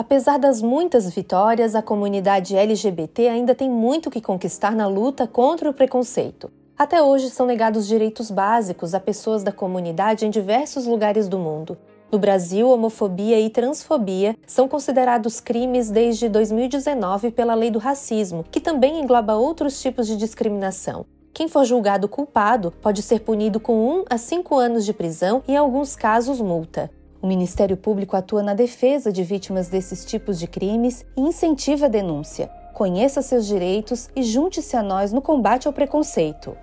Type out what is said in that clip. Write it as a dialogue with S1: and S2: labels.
S1: Apesar das muitas vitórias, a comunidade LGBT ainda tem muito que conquistar na luta contra o preconceito. Até hoje são negados direitos básicos a pessoas da comunidade em diversos lugares do mundo. No Brasil, homofobia e transfobia são considerados crimes desde 2019 pela Lei do Racismo, que também engloba outros tipos de discriminação. Quem for julgado culpado pode ser punido com 1 a 5 anos de prisão e, em alguns casos, multa. O Ministério Público atua na defesa de vítimas desses tipos de crimes e incentiva a denúncia. Conheça seus direitos e junte-se a nós no combate ao preconceito.